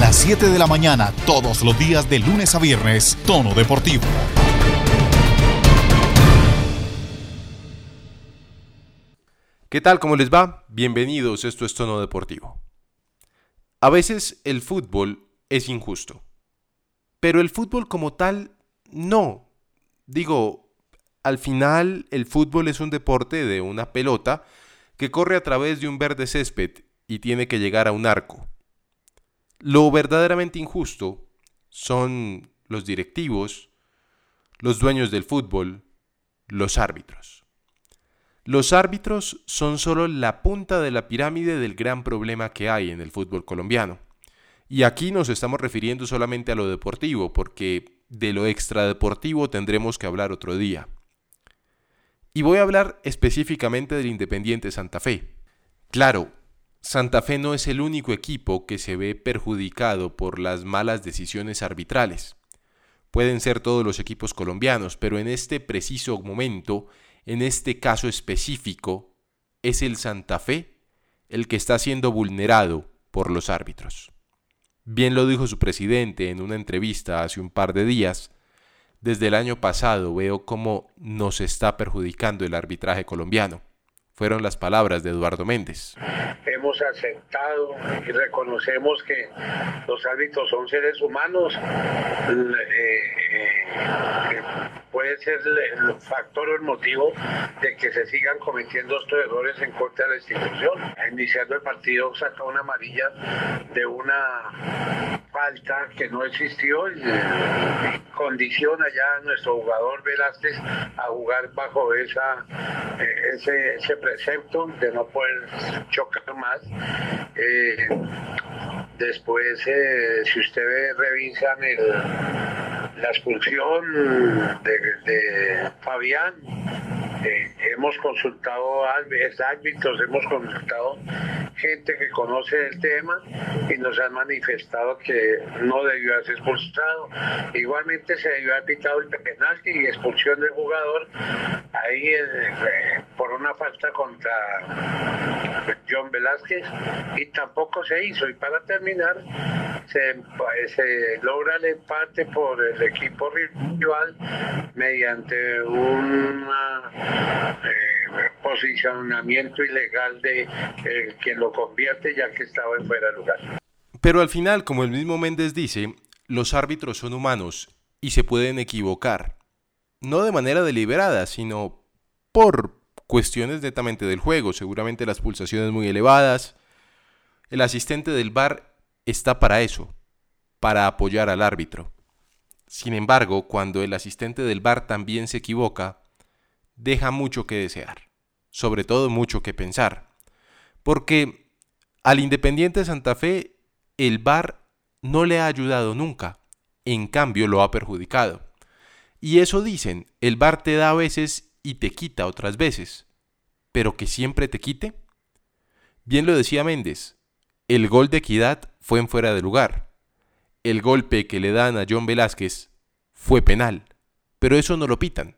las 7 de la mañana, todos los días de lunes a viernes, Tono Deportivo. ¿Qué tal? ¿Cómo les va? Bienvenidos, esto es Tono Deportivo. A veces el fútbol es injusto, pero el fútbol como tal, no. Digo, al final el fútbol es un deporte de una pelota que corre a través de un verde césped y tiene que llegar a un arco. Lo verdaderamente injusto son los directivos, los dueños del fútbol, los árbitros. Los árbitros son solo la punta de la pirámide del gran problema que hay en el fútbol colombiano. Y aquí nos estamos refiriendo solamente a lo deportivo, porque de lo extradeportivo tendremos que hablar otro día. Y voy a hablar específicamente del Independiente Santa Fe. Claro, Santa Fe no es el único equipo que se ve perjudicado por las malas decisiones arbitrales. Pueden ser todos los equipos colombianos, pero en este preciso momento, en este caso específico, es el Santa Fe el que está siendo vulnerado por los árbitros. Bien lo dijo su presidente en una entrevista hace un par de días, desde el año pasado veo cómo nos está perjudicando el arbitraje colombiano. Fueron las palabras de Eduardo Méndez hemos aceptado y reconocemos que los árbitros son seres humanos. Eh, eh, puede ser el factor o el motivo de que se sigan cometiendo estos errores en contra de la institución. Iniciando el partido saca una amarilla de una falta que no existió y condiciona ya a nuestro jugador Velázquez a jugar bajo esa, eh, ese, ese precepto de no poder chocar más. Eh, después, eh, si ustedes revisan el, la expulsión de, Fabián, eh, hemos consultado árbitros, hemos consultado gente que conoce el tema y nos han manifestado que no debió haberse expulsado. Igualmente se debió haber pitado el penal y expulsión del jugador ahí eh, por una falta contra John Velázquez y tampoco se hizo. Y para terminar, se, se logra el empate por el equipo rival mediante un eh, posicionamiento ilegal de eh, quien lo convierte ya que estaba en fuera de lugar. Pero al final, como el mismo Méndez dice, los árbitros son humanos y se pueden equivocar. No de manera deliberada, sino por cuestiones netamente del juego, seguramente las pulsaciones muy elevadas. El asistente del bar está para eso, para apoyar al árbitro. Sin embargo, cuando el asistente del bar también se equivoca, deja mucho que desear, sobre todo mucho que pensar, porque al Independiente Santa Fe el bar no le ha ayudado nunca, en cambio lo ha perjudicado. Y eso dicen, el bar te da a veces y te quita otras veces, pero que siempre te quite. Bien lo decía Méndez, el gol de equidad fue en fuera de lugar el golpe que le dan a John Velázquez fue penal, pero eso no lo pitan.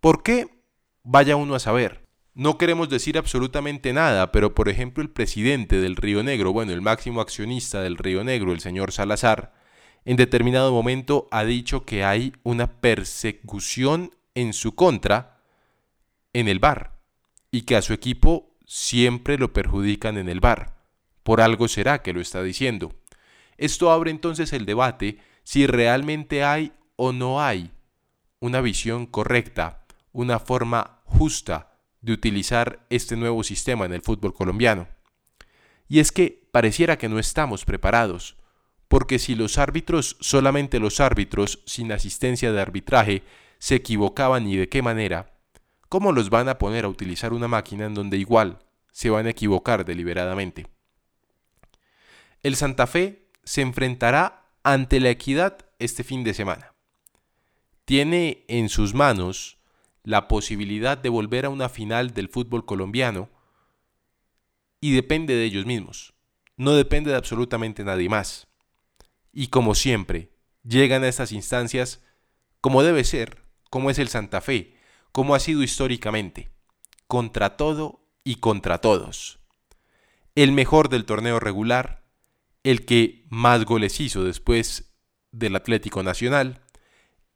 ¿Por qué? Vaya uno a saber. No queremos decir absolutamente nada, pero por ejemplo el presidente del Río Negro, bueno, el máximo accionista del Río Negro, el señor Salazar, en determinado momento ha dicho que hay una persecución en su contra en el bar y que a su equipo siempre lo perjudican en el bar. Por algo será que lo está diciendo. Esto abre entonces el debate si realmente hay o no hay una visión correcta, una forma justa de utilizar este nuevo sistema en el fútbol colombiano. Y es que pareciera que no estamos preparados, porque si los árbitros, solamente los árbitros, sin asistencia de arbitraje, se equivocaban y de qué manera, ¿cómo los van a poner a utilizar una máquina en donde igual se van a equivocar deliberadamente? El Santa Fe se enfrentará ante la equidad este fin de semana. Tiene en sus manos la posibilidad de volver a una final del fútbol colombiano y depende de ellos mismos. No depende de absolutamente nadie más. Y como siempre, llegan a estas instancias como debe ser, como es el Santa Fe, como ha sido históricamente, contra todo y contra todos. El mejor del torneo regular el que más goles hizo después del Atlético Nacional,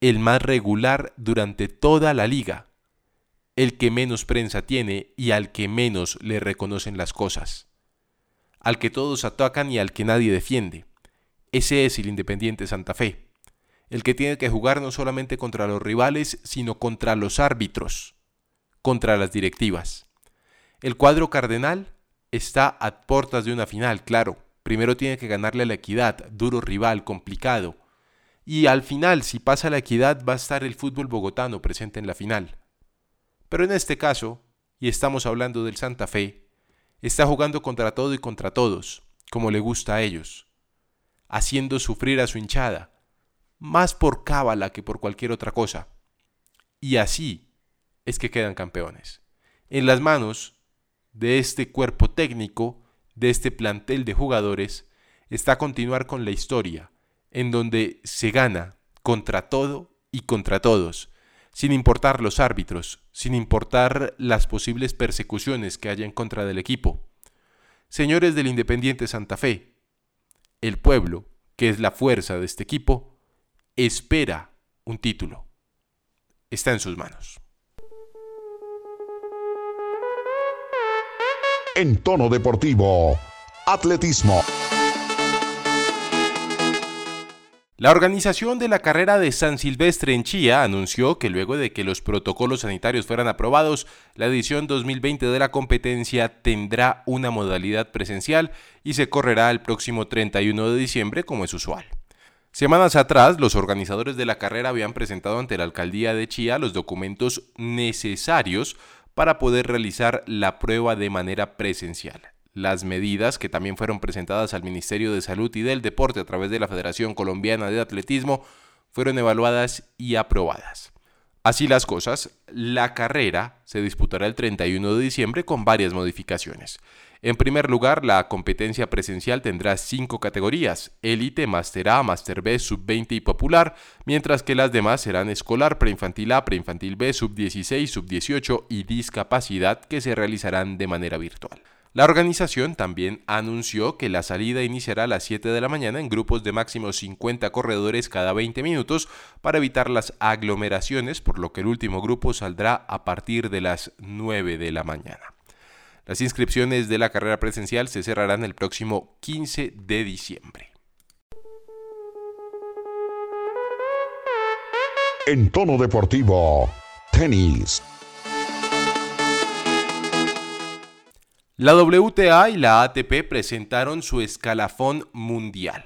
el más regular durante toda la liga, el que menos prensa tiene y al que menos le reconocen las cosas, al que todos atacan y al que nadie defiende. Ese es el Independiente Santa Fe, el que tiene que jugar no solamente contra los rivales, sino contra los árbitros, contra las directivas. El cuadro cardenal está a puertas de una final, claro. Primero tiene que ganarle a la equidad, duro rival, complicado. Y al final, si pasa la equidad, va a estar el fútbol bogotano presente en la final. Pero en este caso, y estamos hablando del Santa Fe, está jugando contra todo y contra todos, como le gusta a ellos, haciendo sufrir a su hinchada, más por cábala que por cualquier otra cosa. Y así es que quedan campeones. En las manos de este cuerpo técnico, de este plantel de jugadores, está continuar con la historia, en donde se gana contra todo y contra todos, sin importar los árbitros, sin importar las posibles persecuciones que haya en contra del equipo. Señores del Independiente Santa Fe, el pueblo, que es la fuerza de este equipo, espera un título. Está en sus manos. En tono deportivo, atletismo. La organización de la carrera de San Silvestre en Chía anunció que luego de que los protocolos sanitarios fueran aprobados, la edición 2020 de la competencia tendrá una modalidad presencial y se correrá el próximo 31 de diciembre como es usual. Semanas atrás, los organizadores de la carrera habían presentado ante la alcaldía de Chía los documentos necesarios para poder realizar la prueba de manera presencial. Las medidas, que también fueron presentadas al Ministerio de Salud y del Deporte a través de la Federación Colombiana de Atletismo, fueron evaluadas y aprobadas. Así las cosas, la carrera se disputará el 31 de diciembre con varias modificaciones. En primer lugar, la competencia presencial tendrá cinco categorías, élite, Master A, Master B, Sub-20 y Popular, mientras que las demás serán escolar, preinfantil A, preinfantil B, Sub-16, Sub-18 y discapacidad que se realizarán de manera virtual. La organización también anunció que la salida iniciará a las 7 de la mañana en grupos de máximo 50 corredores cada 20 minutos para evitar las aglomeraciones, por lo que el último grupo saldrá a partir de las 9 de la mañana. Las inscripciones de la carrera presencial se cerrarán el próximo 15 de diciembre. En tono deportivo, tenis. La WTA y la ATP presentaron su escalafón mundial.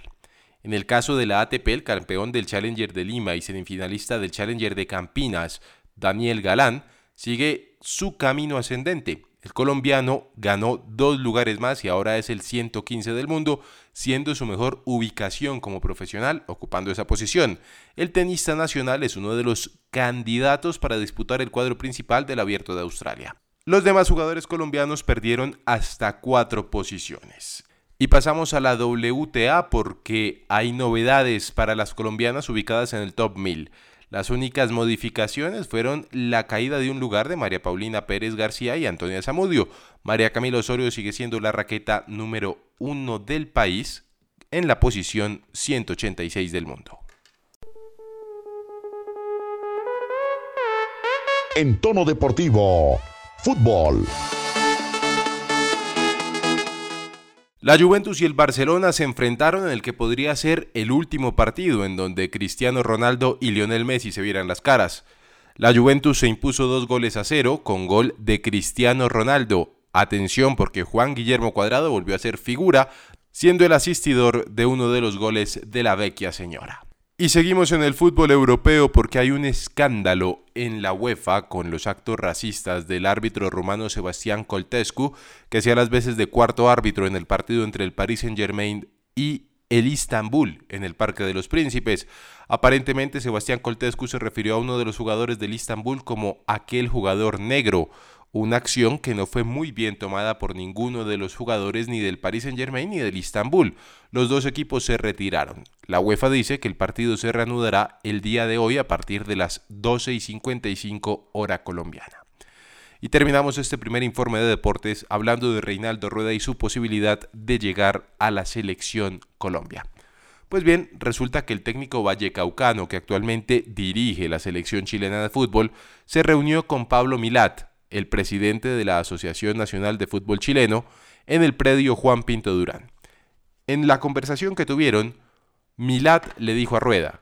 En el caso de la ATP, el campeón del Challenger de Lima y semifinalista del Challenger de Campinas, Daniel Galán, sigue su camino ascendente. El colombiano ganó dos lugares más y ahora es el 115 del mundo, siendo su mejor ubicación como profesional ocupando esa posición. El tenista nacional es uno de los candidatos para disputar el cuadro principal del Abierto de Australia. Los demás jugadores colombianos perdieron hasta cuatro posiciones. Y pasamos a la WTA porque hay novedades para las colombianas ubicadas en el top 1000. Las únicas modificaciones fueron la caída de un lugar de María Paulina Pérez García y Antonia Zamudio. María Camila Osorio sigue siendo la raqueta número uno del país en la posición 186 del mundo. En tono deportivo, fútbol. La Juventus y el Barcelona se enfrentaron en el que podría ser el último partido en donde Cristiano Ronaldo y Lionel Messi se vieran las caras. La Juventus se impuso dos goles a cero con gol de Cristiano Ronaldo. Atención porque Juan Guillermo Cuadrado volvió a ser figura, siendo el asistidor de uno de los goles de la vecchia señora. Y seguimos en el fútbol europeo porque hay un escándalo en la UEFA con los actos racistas del árbitro rumano Sebastián Coltescu, que hacía las veces de cuarto árbitro en el partido entre el Paris Saint-Germain y el Istanbul en el Parque de los Príncipes. Aparentemente Sebastián Coltescu se refirió a uno de los jugadores del Istanbul como aquel jugador negro, una acción que no fue muy bien tomada por ninguno de los jugadores ni del Paris Saint Germain ni del Istanbul. Los dos equipos se retiraron. La UEFA dice que el partido se reanudará el día de hoy a partir de las 12 y 55 hora colombiana. Y terminamos este primer informe de deportes hablando de Reinaldo Rueda y su posibilidad de llegar a la selección Colombia. Pues bien, resulta que el técnico vallecaucano que actualmente dirige la selección chilena de fútbol se reunió con Pablo Milat, el presidente de la Asociación Nacional de Fútbol Chileno, en el predio Juan Pinto Durán. En la conversación que tuvieron, Milat le dijo a Rueda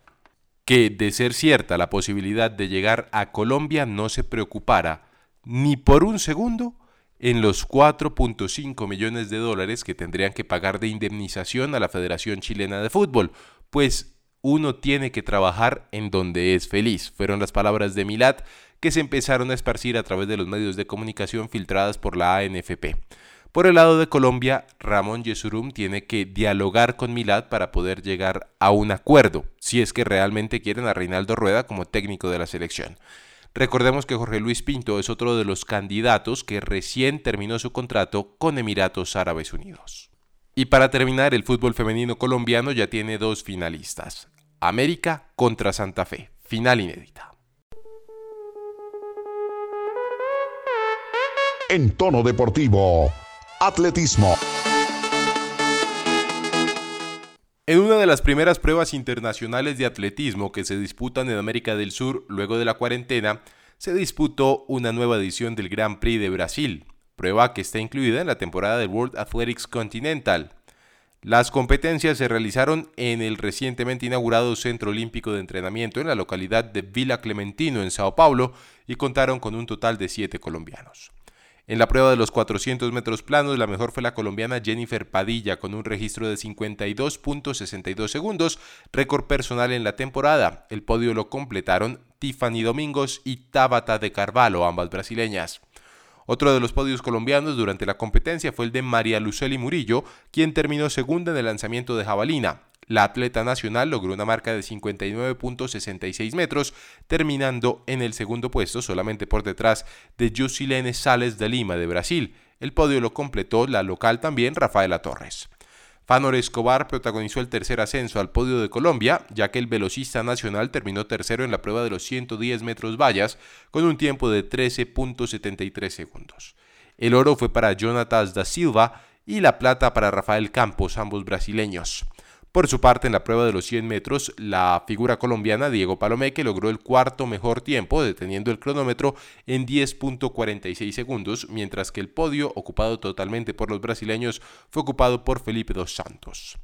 que, de ser cierta la posibilidad de llegar a Colombia, no se preocupara ni por un segundo en los 4.5 millones de dólares que tendrían que pagar de indemnización a la Federación Chilena de Fútbol, pues uno tiene que trabajar en donde es feliz. Fueron las palabras de Milat que se empezaron a esparcir a través de los medios de comunicación filtradas por la ANFP. Por el lado de Colombia, Ramón Yesurum tiene que dialogar con Milat para poder llegar a un acuerdo, si es que realmente quieren a Reinaldo Rueda como técnico de la selección. Recordemos que Jorge Luis Pinto es otro de los candidatos que recién terminó su contrato con Emiratos Árabes Unidos. Y para terminar, el fútbol femenino colombiano ya tiene dos finalistas. América contra Santa Fe, final inédita. En tono deportivo, atletismo. En una de las primeras pruebas internacionales de atletismo que se disputan en América del Sur luego de la cuarentena, se disputó una nueva edición del Grand Prix de Brasil, prueba que está incluida en la temporada del World Athletics Continental. Las competencias se realizaron en el recientemente inaugurado Centro Olímpico de Entrenamiento en la localidad de Villa Clementino, en Sao Paulo, y contaron con un total de siete colombianos. En la prueba de los 400 metros planos, la mejor fue la colombiana Jennifer Padilla con un registro de 52.62 segundos, récord personal en la temporada. El podio lo completaron Tiffany Domingos y Tabata de Carvalho, ambas brasileñas. Otro de los podios colombianos durante la competencia fue el de María Luceli Murillo, quien terminó segunda en el lanzamiento de jabalina. La atleta nacional logró una marca de 59.66 metros, terminando en el segundo puesto solamente por detrás de Jusilene Sales de Lima de Brasil. El podio lo completó la local también Rafaela Torres. Fanor Escobar protagonizó el tercer ascenso al podio de Colombia, ya que el velocista nacional terminó tercero en la prueba de los 110 metros vallas con un tiempo de 13.73 segundos. El oro fue para Jonatas da Silva y la plata para Rafael Campos, ambos brasileños. Por su parte, en la prueba de los 100 metros, la figura colombiana Diego Palomeque logró el cuarto mejor tiempo, deteniendo el cronómetro en 10.46 segundos, mientras que el podio, ocupado totalmente por los brasileños, fue ocupado por Felipe dos Santos.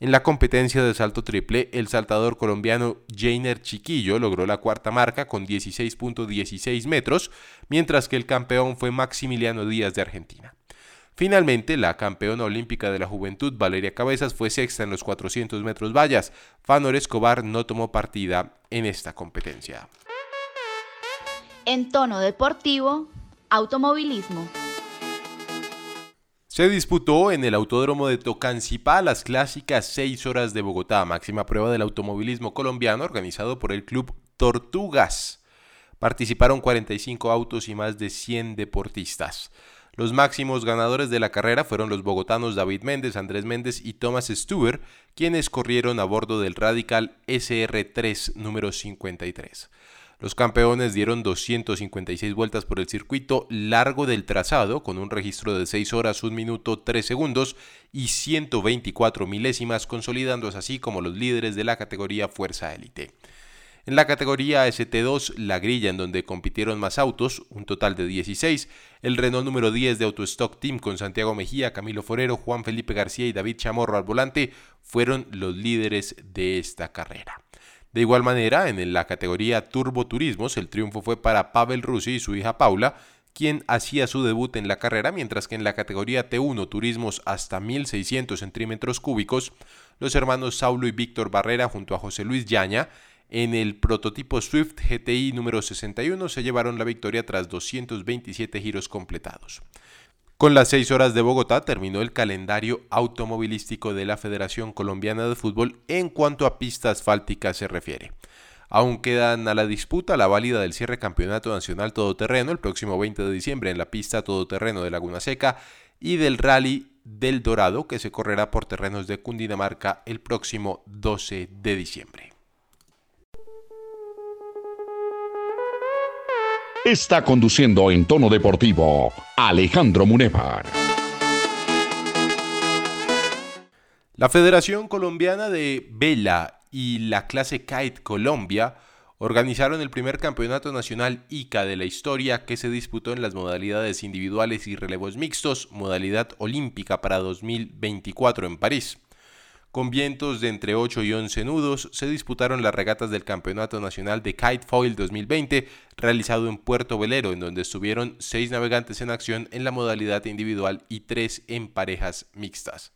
En la competencia de salto triple, el saltador colombiano Jainer Chiquillo logró la cuarta marca con 16.16 metros, mientras que el campeón fue Maximiliano Díaz de Argentina. Finalmente, la campeona olímpica de la juventud, Valeria Cabezas, fue sexta en los 400 metros vallas. Fanor Escobar no tomó partida en esta competencia. En tono deportivo, automovilismo. Se disputó en el Autódromo de Tocancipá las clásicas 6 horas de Bogotá, máxima prueba del automovilismo colombiano organizado por el Club Tortugas. Participaron 45 autos y más de 100 deportistas. Los máximos ganadores de la carrera fueron los bogotanos David Méndez, Andrés Méndez y Thomas Stewart, quienes corrieron a bordo del Radical SR3 número 53. Los campeones dieron 256 vueltas por el circuito largo del trazado, con un registro de 6 horas, 1 minuto, 3 segundos y 124 milésimas, consolidándose así como los líderes de la categoría Fuerza Élite. En la categoría ST2, la grilla en donde compitieron más autos, un total de 16, el Renault número 10 de Autostock Team con Santiago Mejía, Camilo Forero, Juan Felipe García y David Chamorro al volante fueron los líderes de esta carrera. De igual manera, en la categoría Turbo Turismos, el triunfo fue para Pavel Rusi y su hija Paula, quien hacía su debut en la carrera, mientras que en la categoría T1 Turismos hasta 1600 centímetros cúbicos, los hermanos Saulo y Víctor Barrera junto a José Luis Yaña en el prototipo Swift GTI número 61 se llevaron la victoria tras 227 giros completados. Con las 6 horas de Bogotá terminó el calendario automovilístico de la Federación Colombiana de Fútbol en cuanto a pista asfáltica se refiere. Aún quedan a la disputa la válida del cierre campeonato nacional todoterreno el próximo 20 de diciembre en la pista todoterreno de Laguna Seca y del rally del Dorado que se correrá por terrenos de Cundinamarca el próximo 12 de diciembre. Está conduciendo en tono deportivo Alejandro Munevar. La Federación Colombiana de Vela y la clase Kite Colombia organizaron el primer campeonato nacional ICA de la historia que se disputó en las modalidades individuales y relevos mixtos, modalidad olímpica para 2024 en París. Con vientos de entre 8 y 11 nudos, se disputaron las regatas del Campeonato Nacional de Kite Foil 2020, realizado en Puerto Velero, en donde estuvieron 6 navegantes en acción en la modalidad individual y 3 en parejas mixtas.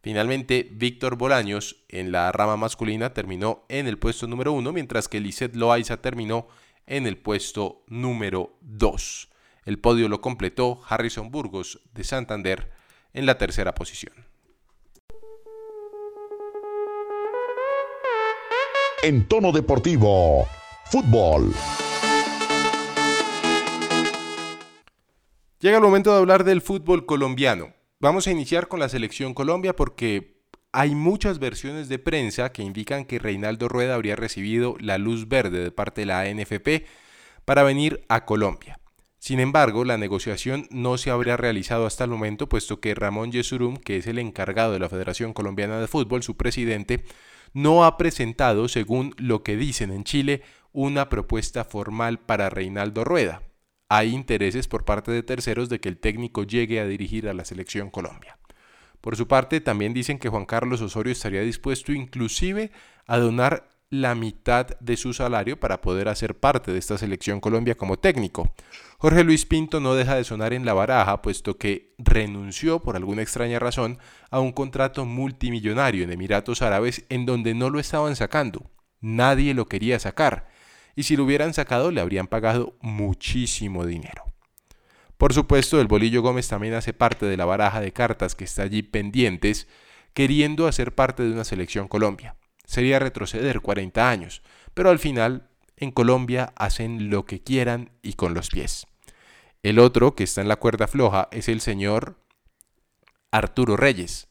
Finalmente, Víctor Bolaños en la rama masculina terminó en el puesto número 1, mientras que Lisette Loaiza terminó en el puesto número 2. El podio lo completó Harrison Burgos de Santander en la tercera posición. En tono deportivo, fútbol. Llega el momento de hablar del fútbol colombiano. Vamos a iniciar con la selección Colombia porque hay muchas versiones de prensa que indican que Reinaldo Rueda habría recibido la luz verde de parte de la ANFP para venir a Colombia. Sin embargo, la negociación no se habría realizado hasta el momento, puesto que Ramón Yesurum, que es el encargado de la Federación Colombiana de Fútbol, su presidente, no ha presentado, según lo que dicen en Chile, una propuesta formal para Reinaldo Rueda hay intereses por parte de terceros de que el técnico llegue a dirigir a la selección Colombia. Por su parte, también dicen que Juan Carlos Osorio estaría dispuesto inclusive a donar la mitad de su salario para poder hacer parte de esta selección Colombia como técnico. Jorge Luis Pinto no deja de sonar en la baraja, puesto que renunció por alguna extraña razón a un contrato multimillonario en Emiratos Árabes en donde no lo estaban sacando. Nadie lo quería sacar y si lo hubieran sacado le habrían pagado muchísimo dinero. Por supuesto, el Bolillo Gómez también hace parte de la baraja de cartas que está allí pendientes, queriendo hacer parte de una selección Colombia. Sería retroceder 40 años, pero al final en Colombia hacen lo que quieran y con los pies. El otro que está en la cuerda floja es el señor Arturo Reyes,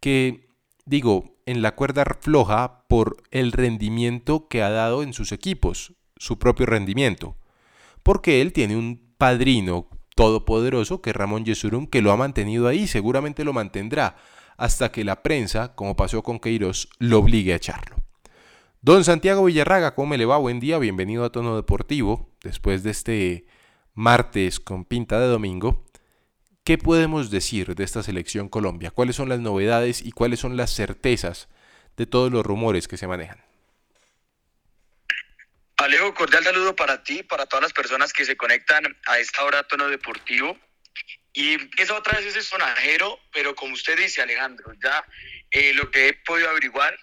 que digo, en la cuerda floja por el rendimiento que ha dado en sus equipos, su propio rendimiento. Porque él tiene un padrino todopoderoso que es Ramón Yesurum que lo ha mantenido ahí, seguramente lo mantendrá hasta que la prensa, como pasó con Queiroz, lo obligue a echarlo. Don Santiago Villarraga, ¿cómo me le va? Buen día, bienvenido a Tono Deportivo, después de este martes con pinta de domingo. ¿Qué podemos decir de esta selección Colombia? ¿Cuáles son las novedades y cuáles son las certezas de todos los rumores que se manejan? Alejo, cordial saludo para ti, para todas las personas que se conectan a esta hora tono deportivo. Y empieza otra vez ese sonajero, pero como usted dice, Alejandro, ya eh, lo que he podido averiguar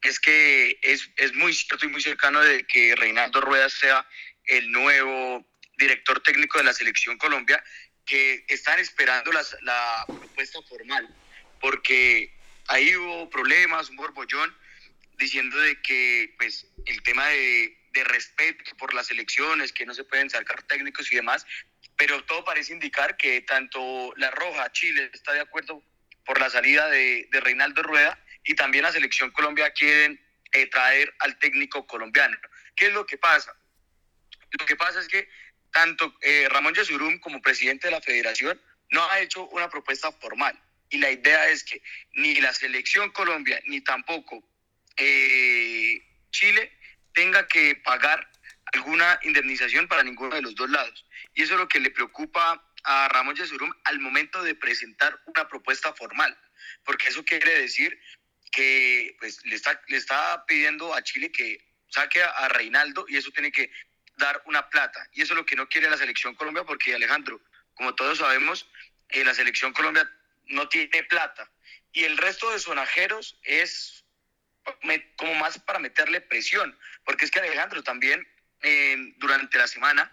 es que es, es muy cierto y muy cercano de que Reinaldo Rueda sea el nuevo director técnico de la selección Colombia que están esperando la propuesta formal, porque ahí hubo problemas, un borbollón, diciendo de que pues, el tema de, de respeto por las elecciones, que no se pueden sacar técnicos y demás, pero todo parece indicar que tanto la Roja, Chile, está de acuerdo por la salida de, Reinaldo Rueda y también la selección Colombia quieren eh, traer al técnico colombiano. ¿Qué es lo que pasa? Lo que pasa es que tanto eh, Ramón Yesurum como presidente de la federación no ha hecho una propuesta formal. Y la idea es que ni la selección Colombia ni tampoco eh, Chile tenga que pagar alguna indemnización para ninguno de los dos lados. Y eso es lo que le preocupa a Ramón Yesurum al momento de presentar una propuesta formal, porque eso quiere decir que pues, le, está, le está pidiendo a Chile que saque a Reinaldo y eso tiene que dar una plata. Y eso es lo que no quiere la selección Colombia, porque Alejandro, como todos sabemos, eh, la selección Colombia no tiene plata. Y el resto de sonajeros es como más para meterle presión, porque es que Alejandro también durante la semana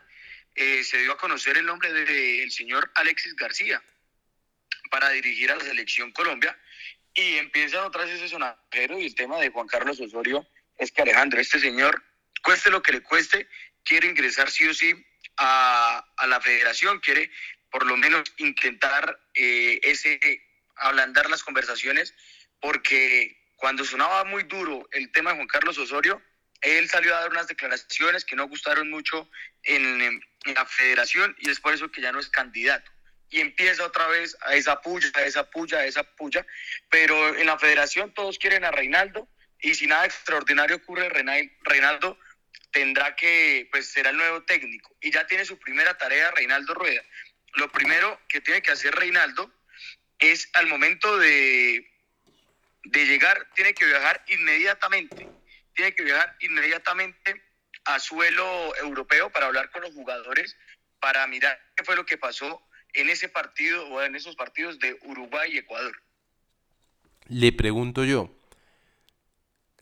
eh, se dio a conocer el nombre del señor Alexis García para dirigir a la selección Colombia. Y empiezan otra vez ese sonajero y el tema de Juan Carlos Osorio es que Alejandro, este señor, cueste lo que le cueste, quiere ingresar sí o sí a, la federación, quiere por lo menos intentar eh, ese ablandar las conversaciones, porque cuando sonaba muy duro el tema de Juan Carlos Osorio, él salió a dar unas declaraciones que no gustaron mucho en, en la federación y es por eso que ya no es candidato. Y empieza otra vez a esa puya, a esa puya, a esa puya, pero en la federación todos quieren a Reinaldo y si nada extraordinario ocurre, Reinaldo tendrá que, pues será el nuevo técnico y ya tiene su primera tarea Reinaldo Rueda. Lo primero que tiene que hacer Reinaldo es al momento de, de llegar, tiene que viajar inmediatamente, tiene que viajar inmediatamente a suelo europeo para hablar con los jugadores, para mirar qué fue lo que pasó en ese partido o en esos partidos de Uruguay y Ecuador. Le pregunto yo,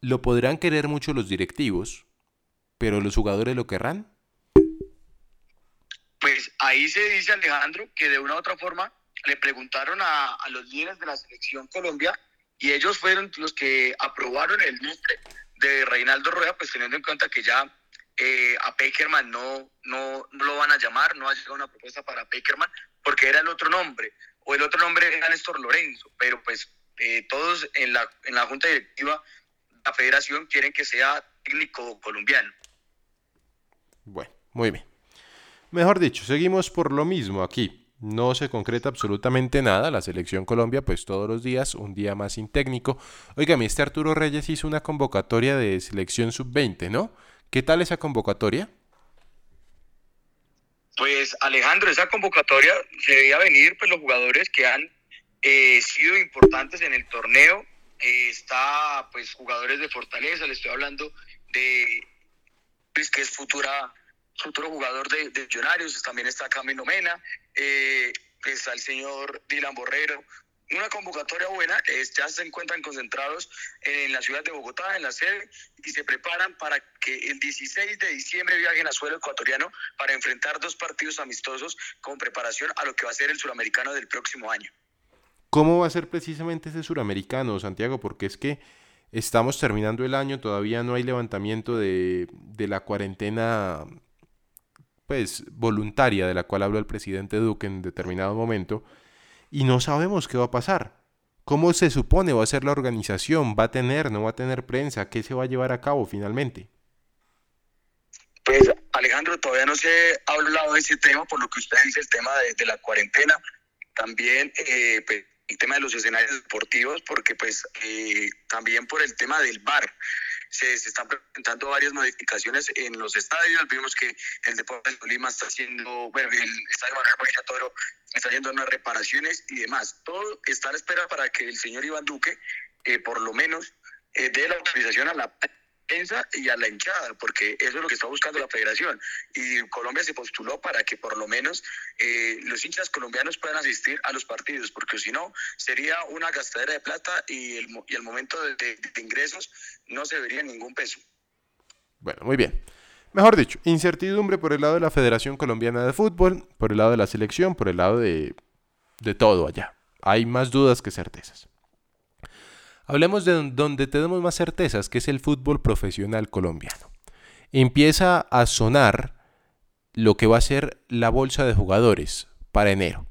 ¿lo podrán querer mucho los directivos, pero los jugadores lo querrán? Pues ahí se dice Alejandro que de una u otra forma le preguntaron a, a los líderes de la selección Colombia y ellos fueron los que aprobaron el nombre de Reinaldo Rueda, pues teniendo en cuenta que ya eh, a Peckerman no, no, no, lo van a llamar, no ha llegado una propuesta para Peckerman, porque era el otro nombre, o el otro nombre era Néstor Lorenzo, pero pues eh, todos en la, en la junta directiva, la federación quieren que sea técnico colombiano. Bueno, muy bien. Mejor dicho, seguimos por lo mismo aquí. No se concreta absolutamente nada. La selección Colombia, pues todos los días, un día más sin técnico. Oiga, mi este Arturo Reyes hizo una convocatoria de selección sub-20, ¿no? ¿Qué tal esa convocatoria? Pues Alejandro, esa convocatoria se debía venir pues los jugadores que han eh, sido importantes en el torneo. Eh, está pues jugadores de Fortaleza, le estoy hablando de Luis que es futura futuro jugador de, de también está Camino Mena, eh, está el señor Dylan Borrero, una convocatoria buena, ya se encuentran concentrados en la ciudad de Bogotá, en la sede, y se preparan para que el 16 de diciembre viajen a suelo ecuatoriano para enfrentar dos partidos amistosos con preparación a lo que va a ser el suramericano del próximo año. ¿Cómo va a ser precisamente ese suramericano, Santiago? Porque es que estamos terminando el año, todavía no hay levantamiento de, de la cuarentena pues voluntaria de la cual habló el presidente Duque en determinado momento y no sabemos qué va a pasar. ¿Cómo se supone va a ser la organización? ¿Va a tener, no va a tener prensa? ¿Qué se va a llevar a cabo finalmente? Pues Alejandro, todavía no se ha hablado de ese tema, por lo que usted dice, el tema de, la cuarentena, también eh, pues, el tema de los escenarios deportivos, porque pues eh, también por el tema del bar se, están presentando varias modificaciones en los estadios. Vimos que el Deportes de Lima está haciendo, bueno, el Estadio Manuel Toro está haciendo unas reparaciones y demás. Todo está a la espera para que el señor Iván Duque, eh, por lo menos, eh, dé la autorización a la y a la hinchada, porque eso es lo que está buscando la federación. Y Colombia se postuló para que por lo menos eh, los hinchas colombianos puedan asistir a los partidos, porque si no, sería una gastadera de plata y el, momento de, ingresos no se vería ningún peso. Bueno, muy bien. Mejor dicho, incertidumbre por el lado de la Federación Colombiana de Fútbol, por el lado de la selección, por el lado de, de todo allá. Hay más dudas que certezas. Hablemos de donde tenemos más certezas, que es el fútbol profesional colombiano. Empieza a sonar lo que va a ser la bolsa de jugadores para enero.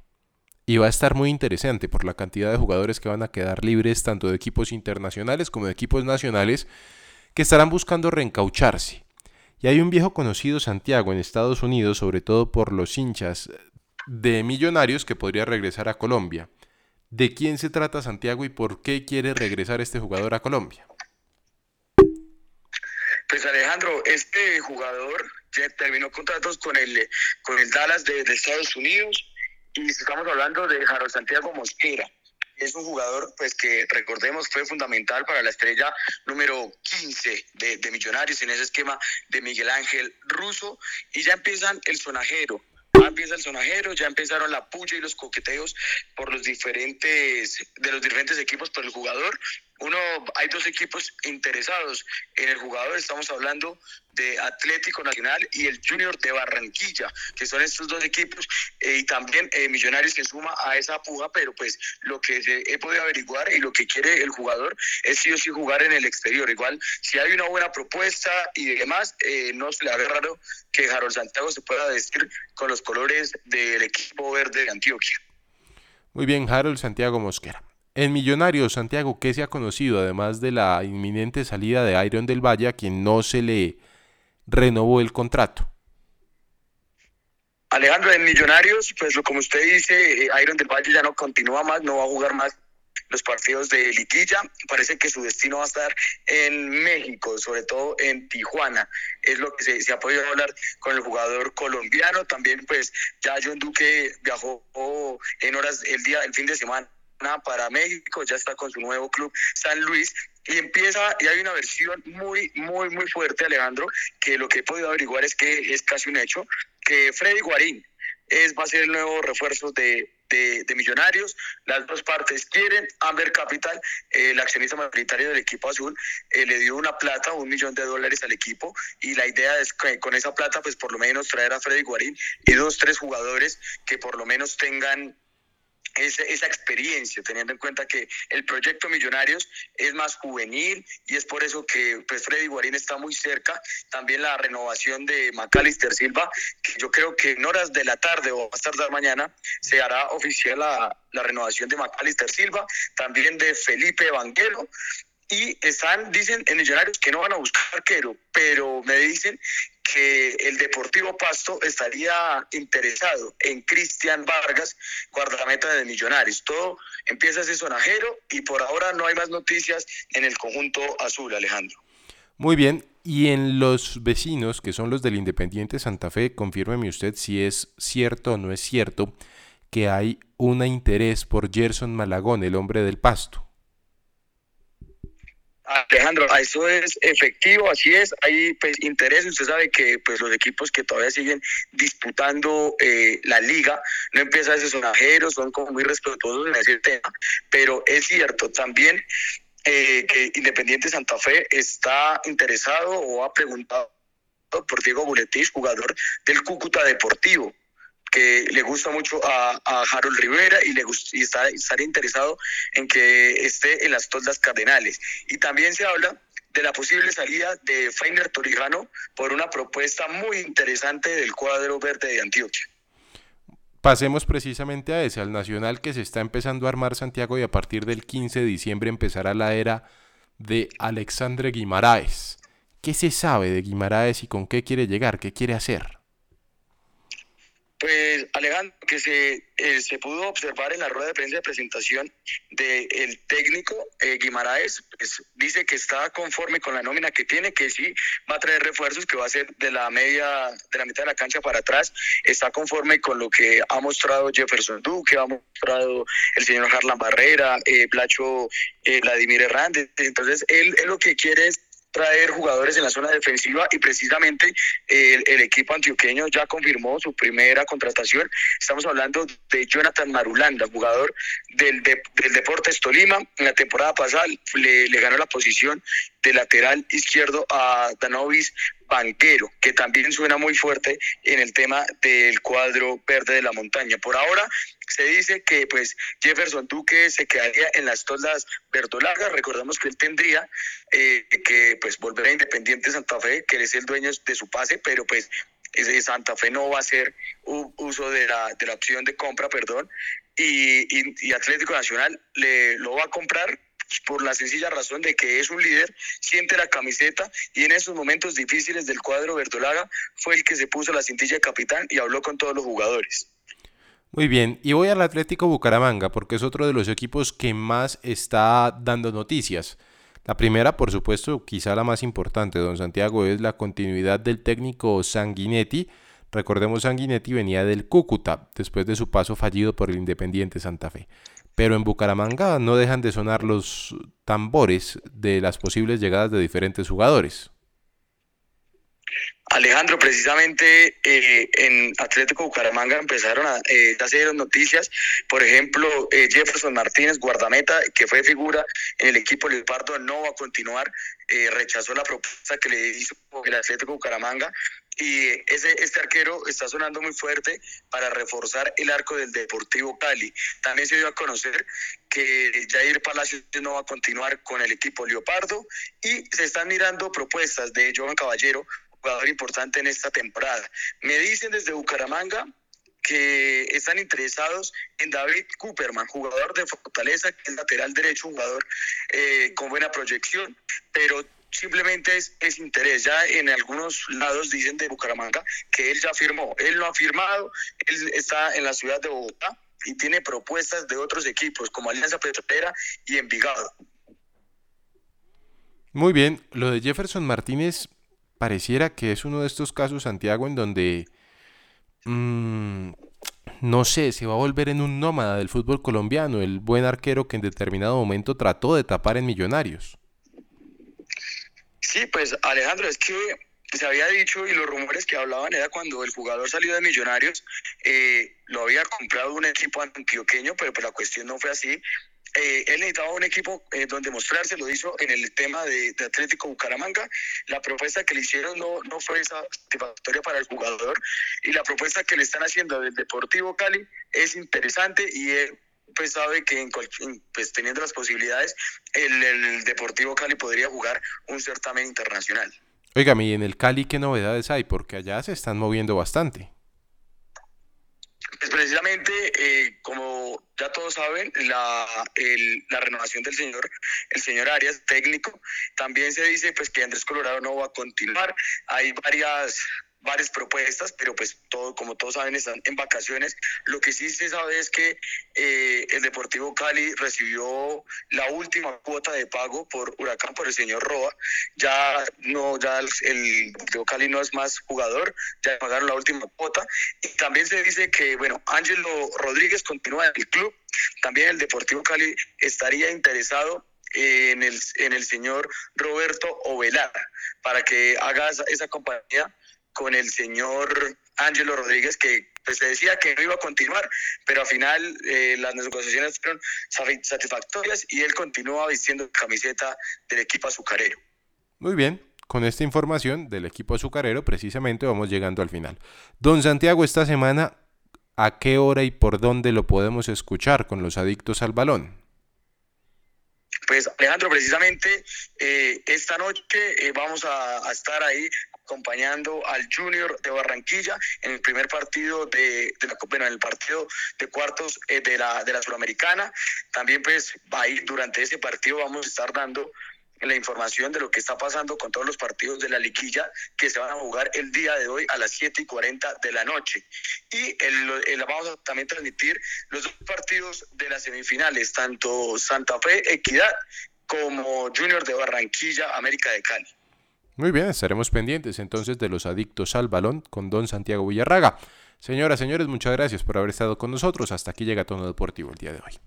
Y va a estar muy interesante por la cantidad de jugadores que van a quedar libres tanto de equipos internacionales como de equipos nacionales que estarán buscando reencaucharse. Y hay un viejo conocido Santiago en Estados Unidos, sobre todo por los hinchas de millonarios que podría regresar a Colombia. ¿De quién se trata Santiago y por qué quiere regresar este jugador a Colombia? Pues Alejandro, este jugador ya terminó contratos con el, con el Dallas de, Estados Unidos y estamos hablando de Jaro Santiago Mosquera. Es un jugador pues que recordemos fue fundamental para la estrella número 15 de, de Millonarios en ese esquema de Miguel Ángel Russo y ya empiezan el sonajero ya empieza el sonajero, ya empezaron la puya y los coqueteos por los diferentes, de los diferentes equipos por el jugador. Uno, hay dos equipos interesados en el jugador, estamos hablando de Atlético Nacional y el Junior de Barranquilla, que son estos dos equipos, eh, y también eh, Millonarios se suma a esa puja, pero pues lo que he podido averiguar y lo que quiere el jugador es sí o sí jugar en el exterior. Igual, si hay una buena propuesta y demás, eh, no se le haga raro que Harold Santiago se pueda vestir con los colores del equipo verde de Antioquia. Muy bien, Harold Santiago Mosquera. En Millonarios, Santiago, ¿qué se ha conocido además de la inminente salida de Iron del Valle, a quien no se le renovó el contrato? Alejandro, en Millonarios, pues como usted dice, eh, Iron del Valle ya no continúa más, no va a jugar más los partidos de liguilla. Parece que su destino va a estar en México, sobre todo en Tijuana. Es lo que se, ha podido hablar con el jugador colombiano. También, pues, ya John Duque viajó en horas el día, el fin de semana para México, ya está con su nuevo club San Luis y empieza, y hay una versión muy, muy, muy fuerte, Alejandro, que lo que he podido averiguar es que es casi un hecho, que Freddy Guarín es, va a ser el nuevo refuerzo de, de, Millonarios. Las dos partes quieren. Amber Capital, el accionista mayoritario del equipo azul, eh, le dio una plata, un millón de dólares al equipo y la idea es que con esa plata, pues por lo menos traer a Freddy Guarín y dos, tres jugadores que por lo menos tengan esa, experiencia, teniendo en cuenta que el proyecto Millonarios es más juvenil y es por eso que pues, Freddy Guarín está muy cerca. También la renovación de Macalister Silva, que yo creo que en horas de la tarde o más tarde mañana se hará oficial la, la renovación de Macalister Silva, también de Felipe Vanguero y están, dicen en Millonarios que no van a buscar arquero, pero me dicen que el Deportivo Pasto estaría interesado en Cristian Vargas, guardameta de Millonarios. Todo empieza ese sonajero y por ahora no hay más noticias en el conjunto azul, Alejandro. Muy bien, y en los vecinos, que son los del Independiente Santa Fe, confírmeme usted si es cierto o no es cierto que hay un interés por Gerson Malagón, el hombre del Pasto. Alejandro, eso es efectivo, así es, hay pues, interés, usted sabe que pues los equipos que todavía siguen disputando eh, la liga, no empiezan a ser sonajeros, son como muy respetuosos en ese tema, pero es cierto también eh, que Independiente Santa Fe está interesado o ha preguntado por Diego Buletich, jugador del Cúcuta Deportivo que le gusta mucho a, Harold Rivera y le y está, estaría interesado en que esté en las toldas cardenales. Y también se habla de la posible salida de Feiner Torijano por una propuesta muy interesante del cuadro verde de Antioquia. Pasemos precisamente a ese, al Nacional que se está empezando a armar Santiago y a partir del 15 de diciembre empezará la era de Alexandre Guimaraes. ¿Qué se sabe de Guimaraes y con qué quiere llegar? ¿Qué quiere hacer? Pues Alejandro, que se, eh, se pudo observar en la rueda de prensa de presentación del técnico eh, Guimaraes, pues, dice que está conforme con la nómina que tiene, que sí va a traer refuerzos, que va a ser de la media, de la mitad de la cancha para atrás, está conforme con lo que ha mostrado Jefferson Duque, ha mostrado el señor Harlan Barrera, eh, Blacho eh, Vladimir Hernández, entonces él, él lo que quiere es traer jugadores en la zona defensiva y precisamente el, equipo antioqueño ya confirmó su primera contratación. Estamos hablando de Jonathan Marulanda, jugador del, del Deportes Tolima. En la temporada pasada le, le ganó la posición de lateral izquierdo a Danovis Banquero, que también suena muy fuerte en el tema del cuadro verde de la montaña. Por ahora se dice que pues Jefferson Duque se quedaría en las toldas verdolagas. Recordamos que él tendría eh, que pues volver a Independiente Santa Fe, que él es el dueño de su pase, pero pues Santa Fe no va a hacer uso de la, de la opción de compra, perdón, y, y Atlético Nacional le lo va a comprar por la sencilla razón de que es un líder, siente la camiseta y en esos momentos difíciles del cuadro verdolaga fue el que se puso la cintilla de capitán y habló con todos los jugadores. Muy bien, y voy al Atlético Bucaramanga porque es otro de los equipos que más está dando noticias. La primera, por supuesto, quizá la más importante, don Santiago, es la continuidad del técnico Sanguinetti. Recordemos, Sanguinetti venía del Cúcuta después de su paso fallido por el Independiente Santa Fe pero en Bucaramanga no dejan de sonar los tambores de las posibles llegadas de diferentes jugadores. Alejandro, precisamente eh, en Atlético Bucaramanga empezaron a eh, hacer noticias, por ejemplo, eh, Jefferson Martínez, guardameta, que fue figura en el equipo Leopardo, no va a continuar, rechazó la propuesta que le hizo el Atlético Bucaramanga y ese, este arquero está sonando muy fuerte para reforzar el arco del Deportivo Cali. También se dio a conocer que Jair Palacios no va a continuar con el equipo Leopardo y se están mirando propuestas de Joan Caballero, jugador importante en esta temporada. Me dicen desde Bucaramanga que están interesados en David Cooperman, jugador de Fortaleza, que es lateral derecho, jugador eh, con buena proyección, pero simplemente es, es interés. Ya en algunos lados dicen de Bucaramanga que él ya firmó. Él no ha firmado, él está en la ciudad de Bogotá y tiene propuestas de otros equipos como Alianza Petrolera y Envigado. Muy bien, lo de Jefferson Martínez pareciera que es uno de estos casos, Santiago, en donde, mmm, no sé, se va a volver en un nómada del fútbol colombiano, el buen arquero que en determinado momento trató de tapar en Millonarios. Sí, pues Alejandro, es que se había dicho y los rumores que hablaban era cuando el jugador salió de Millonarios, eh, lo había comprado un equipo antioqueño, pero pues la cuestión no fue así. Eh, él necesitaba un equipo eh, donde mostrarse, lo hizo en el tema de, de, Atlético Bucaramanga. La propuesta que le hicieron no, no fue satisfactoria para el jugador y la propuesta que le están haciendo del Deportivo Cali es interesante y él pues sabe que en, pues, teniendo las posibilidades el, el Deportivo Cali podría jugar un certamen internacional. Oiga, y en el Cali, ¿qué novedades hay? Porque allá se están moviendo bastante. Pues precisamente, eh, como ya todos saben, la, el, la renovación del señor, el señor Arias, técnico, también se dice pues que Andrés Colorado no va a continuar. Hay varias varias propuestas, pero pues todo, como todos saben, están en vacaciones. Lo que sí se sabe es que eh, el Deportivo Cali recibió la última cuota de pago por Huracán, por el señor Roa. Ya no, ya el, el Deportivo Cali no es más jugador, ya pagaron la última cuota. Y también se dice que, bueno, Ángelo Rodríguez continúa en el club. También el Deportivo Cali estaría interesado en el, en el señor Roberto Ovelara para que haga esa, esa compañía con el señor Ángelo Rodríguez, que pues, se decía que no iba a continuar, pero al final eh, las negociaciones fueron satisfactorias y él continúa vistiendo camiseta del equipo azucarero. Muy bien, con esta información del equipo azucarero precisamente vamos llegando al final. Don Santiago, esta semana, ¿a qué hora y por dónde lo podemos escuchar con los adictos al balón? Pues Alejandro, precisamente eh, esta noche eh, vamos a, a, estar ahí acompañando al Junior de Barranquilla en el primer partido de, de la bueno, en el partido de cuartos eh, de la de la Suramericana. También pues ahí durante ese partido vamos a estar dando la información de lo que está pasando con todos los partidos de la liguilla que se van a jugar el día de hoy a las 7 y 40 de la noche. Y el, el, vamos a también transmitir los dos partidos de las semifinales, tanto Santa Fe, Equidad, como Junior de Barranquilla, América de Cali. Muy bien, estaremos pendientes entonces de los adictos al balón con don Santiago Villarraga. Señoras, señores, muchas gracias por haber estado con nosotros. Hasta aquí llega Tono Deportivo el día de hoy.